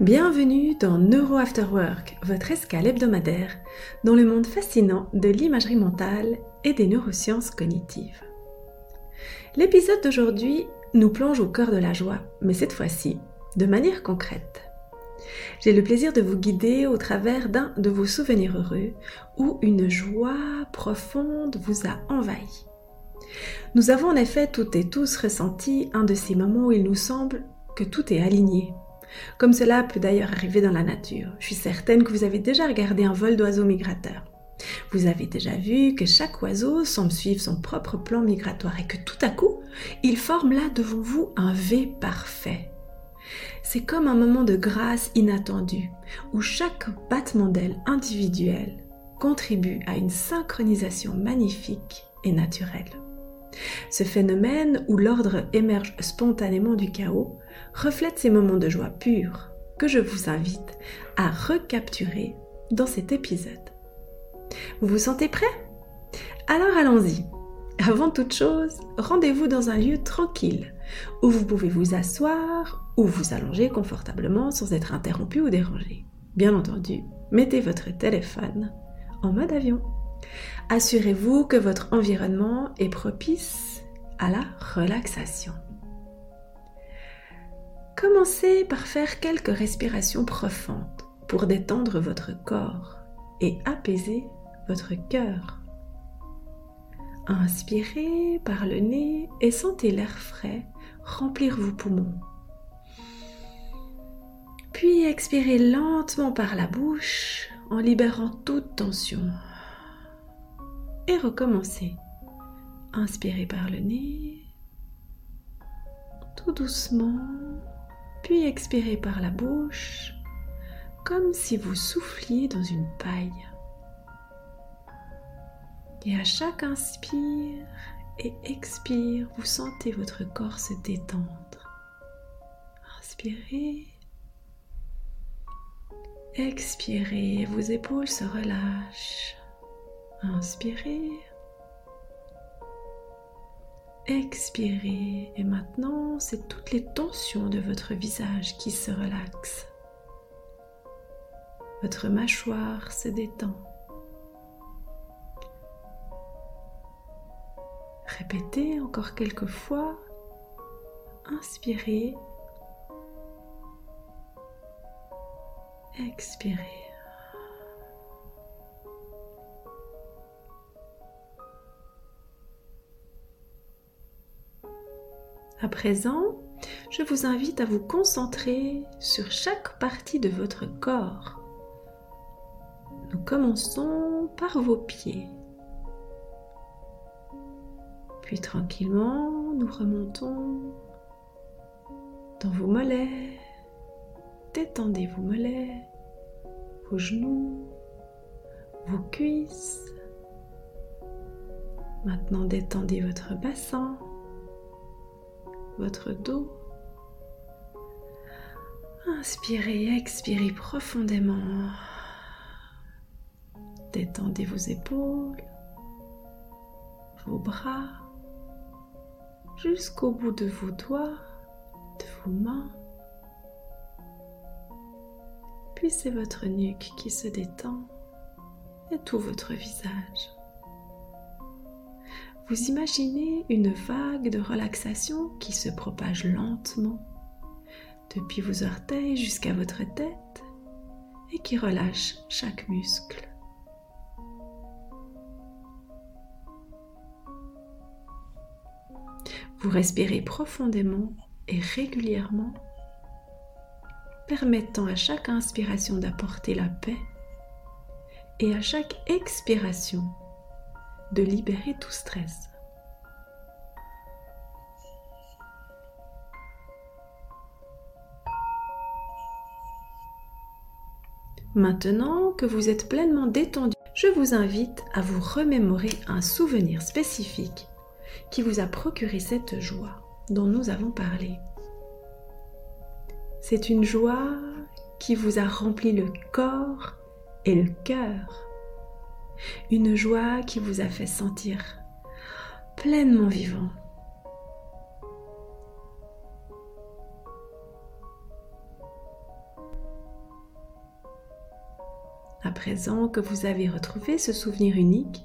Bienvenue dans Neuro After Work, votre escale hebdomadaire dans le monde fascinant de l'imagerie mentale et des neurosciences cognitives. L'épisode d'aujourd'hui nous plonge au cœur de la joie, mais cette fois-ci de manière concrète. J'ai le plaisir de vous guider au travers d'un de vos souvenirs heureux où une joie profonde vous a envahi. Nous avons en effet toutes et tous ressenti un de ces moments où il nous semble que tout est aligné, comme cela peut d'ailleurs arriver dans la nature. Je suis certaine que vous avez déjà regardé un vol d'oiseaux migrateurs. Vous avez déjà vu que chaque oiseau semble suivre son propre plan migratoire et que tout à coup, il forme là devant vous un V parfait. C'est comme un moment de grâce inattendu, où chaque battement d'aile individuel contribue à une synchronisation magnifique et naturelle. Ce phénomène où l'ordre émerge spontanément du chaos reflète ces moments de joie pure que je vous invite à recapturer dans cet épisode. Vous vous sentez prêt? Alors allons-y. Avant toute chose, rendez-vous dans un lieu tranquille où vous pouvez vous asseoir ou vous allonger confortablement sans être interrompu ou dérangé. Bien entendu, mettez votre téléphone en mode avion. Assurez-vous que votre environnement est propice à la relaxation. Commencez par faire quelques respirations profondes pour détendre votre corps et apaiser votre cœur. Inspirez par le nez et sentez l'air frais remplir vos poumons. Puis expirez lentement par la bouche en libérant toute tension. Et recommencez. Inspirez par le nez, tout doucement, puis expirez par la bouche, comme si vous souffliez dans une paille. Et à chaque inspire et expire, vous sentez votre corps se détendre. Inspirez. Expirez, vos épaules se relâchent. Inspirez. Expirez. Et maintenant, c'est toutes les tensions de votre visage qui se relaxent. Votre mâchoire se détend. Répétez encore quelques fois. Inspirez. Expirez. À présent, je vous invite à vous concentrer sur chaque partie de votre corps. Nous commençons par vos pieds. Puis tranquillement, nous remontons dans vos mollets. Détendez vos mollets, vos genoux, vos cuisses. Maintenant, détendez votre bassin votre dos. Inspirez, expirez profondément. Détendez vos épaules, vos bras, jusqu'au bout de vos doigts, de vos mains. Puis c'est votre nuque qui se détend et tout votre visage. Vous imaginez une vague de relaxation qui se propage lentement depuis vos orteils jusqu'à votre tête et qui relâche chaque muscle. Vous respirez profondément et régulièrement, permettant à chaque inspiration d'apporter la paix et à chaque expiration de libérer tout stress. Maintenant que vous êtes pleinement détendu, je vous invite à vous remémorer un souvenir spécifique qui vous a procuré cette joie dont nous avons parlé. C'est une joie qui vous a rempli le corps et le cœur une joie qui vous a fait sentir pleinement vivant. À présent que vous avez retrouvé ce souvenir unique,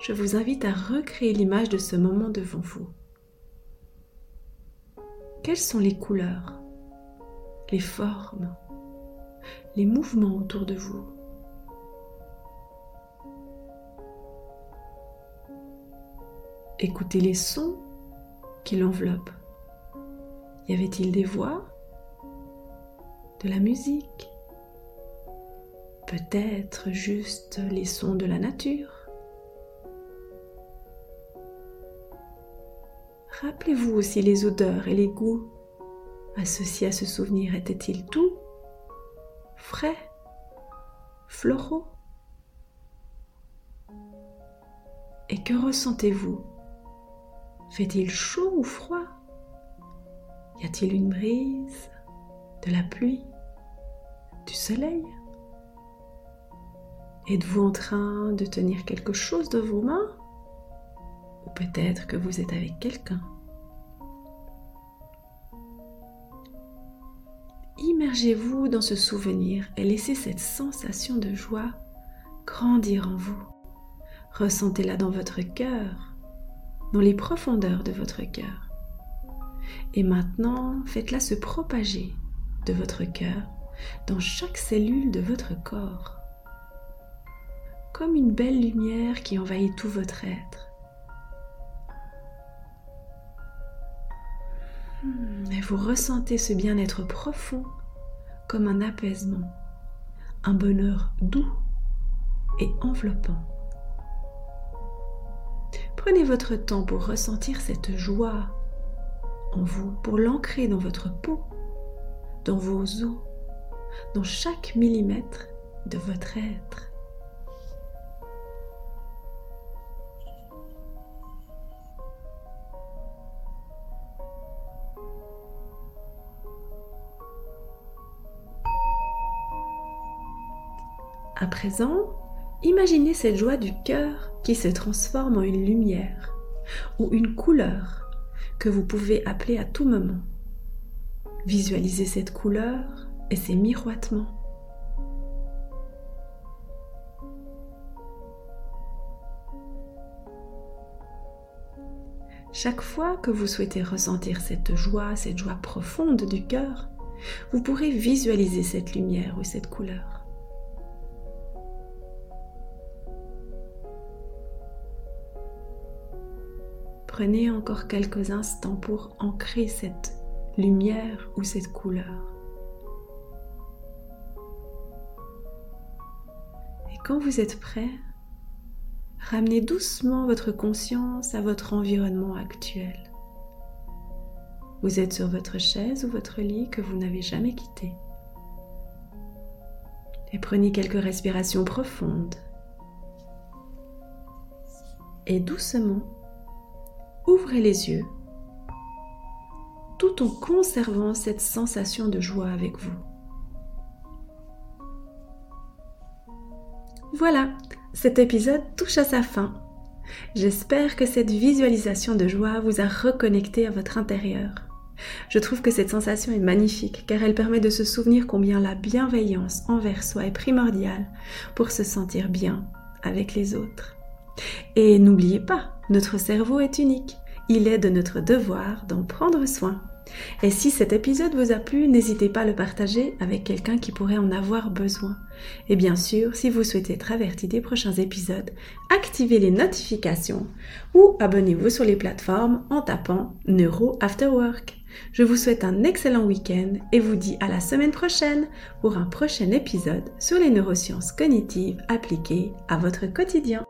je vous invite à recréer l'image de ce moment devant vous. Quelles sont les couleurs, les formes, les mouvements autour de vous? Écoutez les sons qui l'enveloppent. Y avait-il des voix? De la musique? Peut-être juste les sons de la nature? Rappelez-vous aussi les odeurs et les goûts associés à ce souvenir. Étaient-ils doux, frais, floraux? Et que ressentez-vous Fait-il chaud ou froid? Y a-t-il une brise, de la pluie, du soleil? Êtes-vous en train de tenir quelque chose de vos mains? Ou peut-être que vous êtes avec quelqu'un? Immergez-vous dans ce souvenir et laissez cette sensation de joie grandir en vous. Ressentez-la dans votre cœur, dans les profondeurs de votre cœur. Et maintenant, faites-la se propager de votre cœur dans chaque cellule de votre corps comme une belle lumière qui envahit tout votre être. Hmm, et vous ressentez ce bien-être profond comme un apaisement, un bonheur doux et enveloppant. Prenez votre temps pour ressentir cette joie en vous, pour l'ancrer dans votre peau, dans vos os, dans chaque millimètre de votre être. À présent, imaginez cette joie du cœur qui se transforme en une lumière ou une couleur que vous pouvez appeler à tout moment. Visualisez cette couleur et ses miroitements. Chaque fois que vous souhaitez ressentir cette joie, cette joie profonde du cœur, vous pourrez visualiser cette lumière ou cette couleur. Prenez encore quelques instants pour ancrer cette lumière ou cette couleur. Et quand vous êtes prêt, ramenez doucement votre conscience à votre environnement actuel. Vous êtes sur votre chaise ou votre lit que vous n'avez jamais quitté. Et prenez quelques respirations profondes. Et doucement, ouvrez les yeux tout en conservant cette sensation de joie avec vous. Voilà, cet épisode touche à sa fin. J'espère que cette visualisation de joie vous a reconnecté à votre intérieur. Je trouve que cette sensation est magnifique car elle permet de se souvenir combien la bienveillance envers soi est primordiale pour se sentir bien avec les autres. Et n'oubliez pas, notre cerveau est unique. Il est de notre devoir d'en prendre soin. Et si cet épisode vous a plu, n'hésitez pas à le partager avec quelqu'un qui pourrait en avoir besoin. Et bien sûr, si vous souhaitez être averti des prochains épisodes, activez les notifications ou abonnez-vous sur les plateformes en tapant Neuro After Work. Je vous souhaite un excellent week-end et vous dis à la semaine prochaine pour un prochain épisode sur les neurosciences cognitives appliquées à votre quotidien.